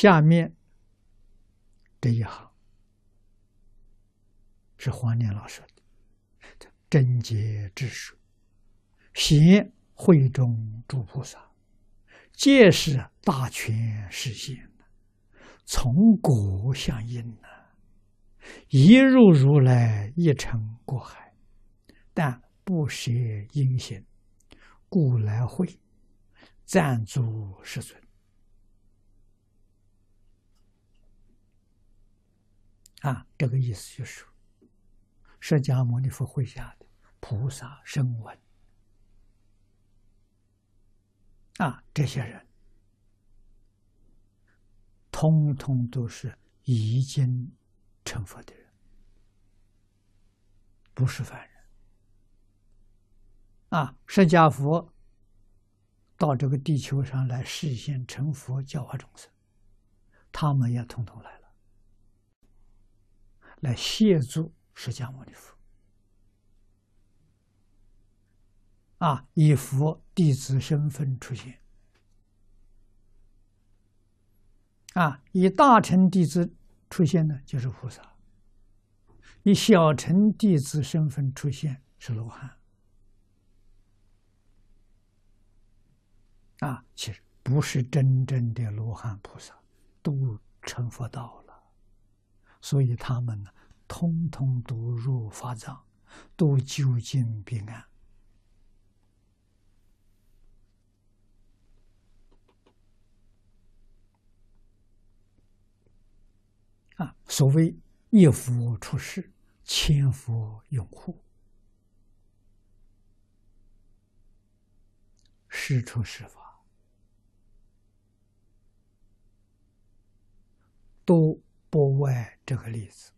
下面这一行是黄念老师的：“贞洁之术，贤会中诸菩萨，皆是大权实现，从果相应呐。一入如来一尘过海，但不舍因行，故来会暂足世尊。”啊，这个意思就是，释迦牟尼佛麾下的菩萨声闻，啊，这些人，通通都是已经成佛的人，不是凡人。啊，释迦佛到这个地球上来实现成佛，教化众生，他们也通通来了。来协助释迦牟尼佛。啊，以佛弟子身份出现。啊，以大乘弟子出现呢，就是菩萨；以小乘弟子身份出现是罗汉。啊，其实不是真正的罗汉菩萨，都成佛道了。所以他们呢，通通都入法藏，都究竟彼岸。啊，所谓一佛出世，千佛拥护，师出师法，都。不外这个例子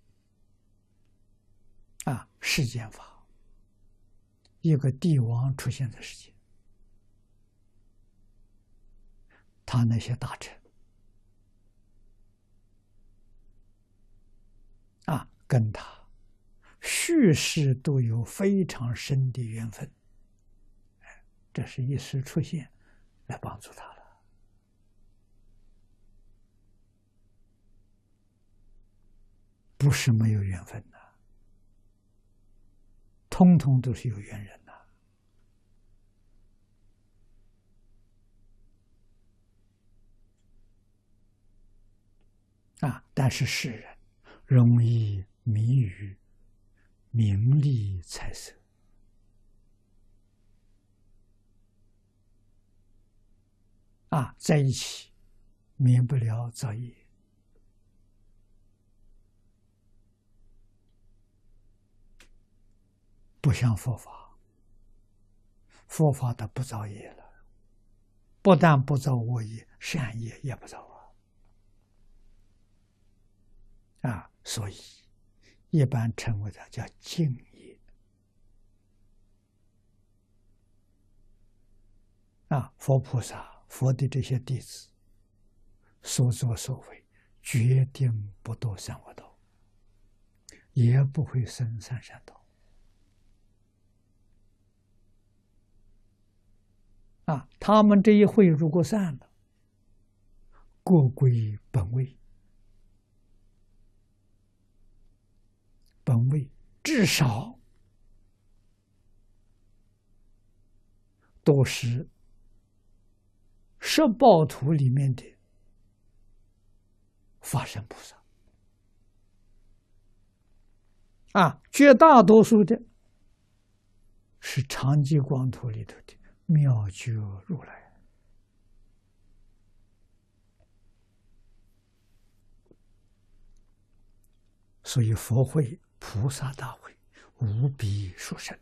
啊，世间法，一个帝王出现的世界，他那些大臣啊，跟他叙事都有非常深的缘分，这是一时出现来帮助他了。不是没有缘分的，通通都是有缘人的啊！但是世人容易迷于名利财色啊，在一起免不了造业。不像佛法，佛法的不造业了，不但不造恶业，善业也不造啊！啊，所以一般称为它叫净业啊。佛菩萨、佛的这些弟子所作所为，决定不堕三恶道，也不会生三善道。啊，他们这一会如果散了，各归本位，本位至少都是十报图里面的法身菩萨。啊，绝大多数的是长吉光图里头的。妙觉如来，所以佛会、菩萨大会无比殊胜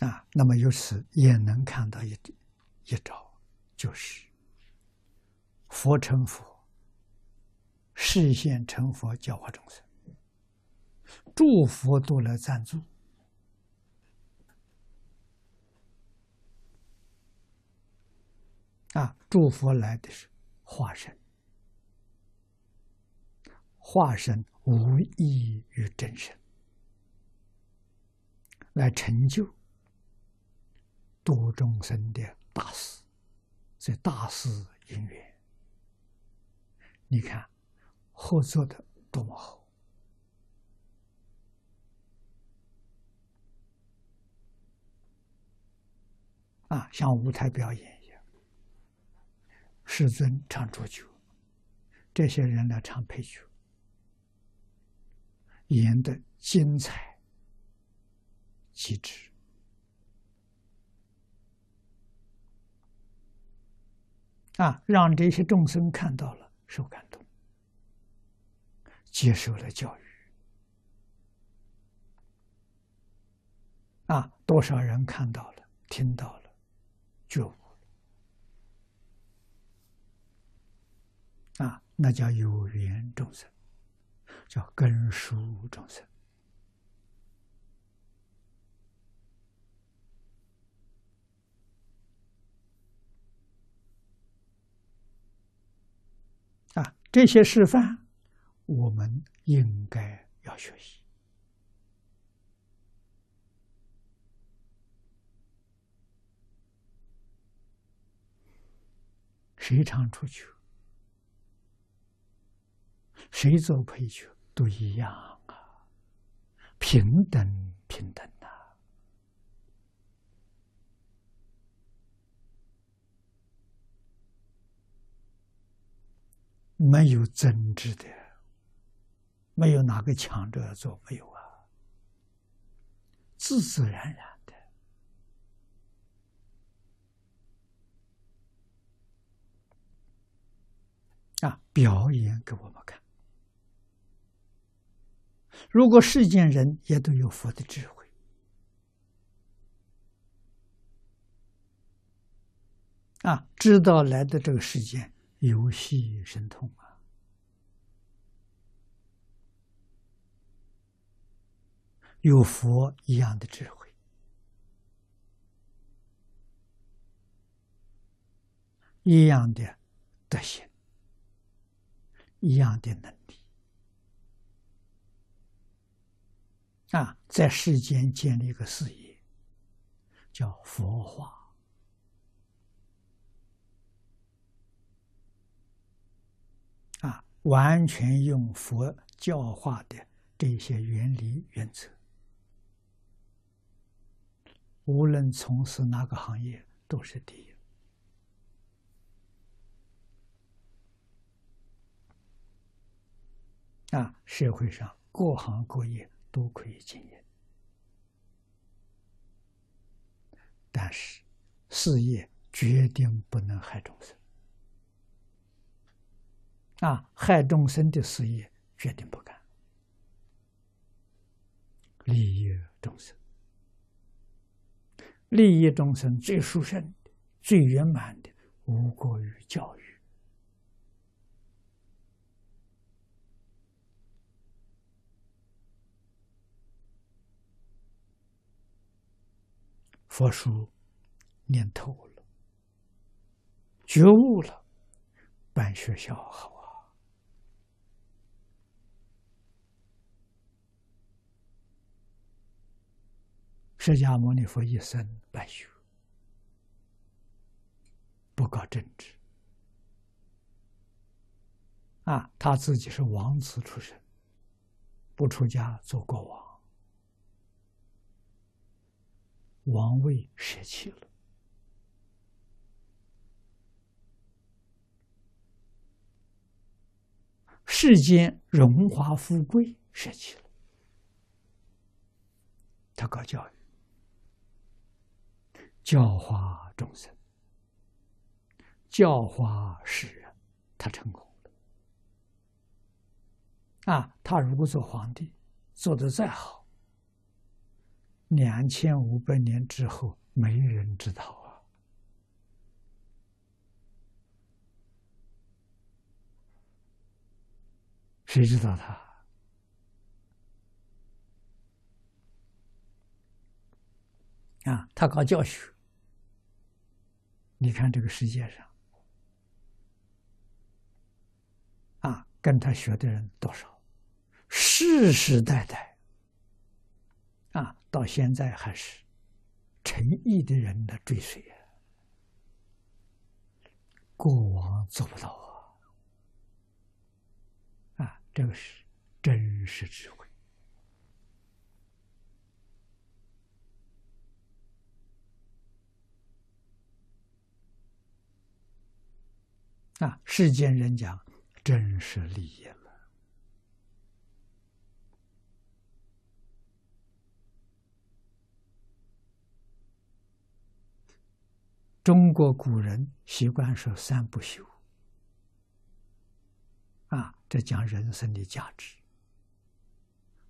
呐！啊，那么由此也能看到一一招，就是佛成佛，视现成佛，教化众生。诸佛都来赞助啊！诸佛来的是化身，化身无异于真身，来成就度众生的大事，这大事因缘，你看合作的多么好啊！像舞台表演一样，世尊唱主角，这些人来唱配角，演的精彩极致。啊，让这些众生看到了，受感动，接受了教育。啊，多少人看到了，听到了，觉悟。啊，那叫有缘众生，叫根熟众生。啊，这些示范，我们应该要学习。谁唱出去，谁做配角，都一样啊，平等平等的。没有争执的，没有哪个强着要做，没有啊，自自然然的啊，表演给我们看。如果世间人也都有佛的智慧啊，知道来的这个世间。游戏神通啊，有佛一样的智慧，一样的德行，一样的能力啊，在世间建立一个事业，叫佛化。完全用佛教化的这些原理原则，无论从事哪个行业都是第一。啊，社会上各行各业都可以经营，但是事业决定不能害众生。啊，害众生的事业决定不干，利益众生，利益众生最殊胜的、最圆满的，无过于教育。佛书念透了，觉悟了，办学校好啊。释迦牟尼佛一生办学，不搞政治。啊，他自己是王子出身，不出家做国王，王位舍弃了，世间荣华富贵舍弃了，他搞教育。教化众生，教化世人，他成功了。啊，他如果做皇帝，做的再好，两千五百年之后，没人知道啊。谁知道他？啊，他搞教学。你看这个世界上，啊，跟他学的人多少？世世代代，到现在还是诚意的人的追随啊，过往做不到啊！啊，这个是真实智慧啊！世间人讲真实利益了。中国古人习惯说“三不朽”，啊，这讲人生的价值，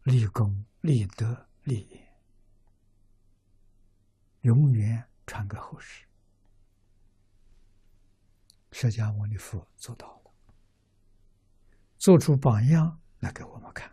立功、立德、立言，永远传给后世。释迦牟尼佛做到了，做出榜样来给我们看。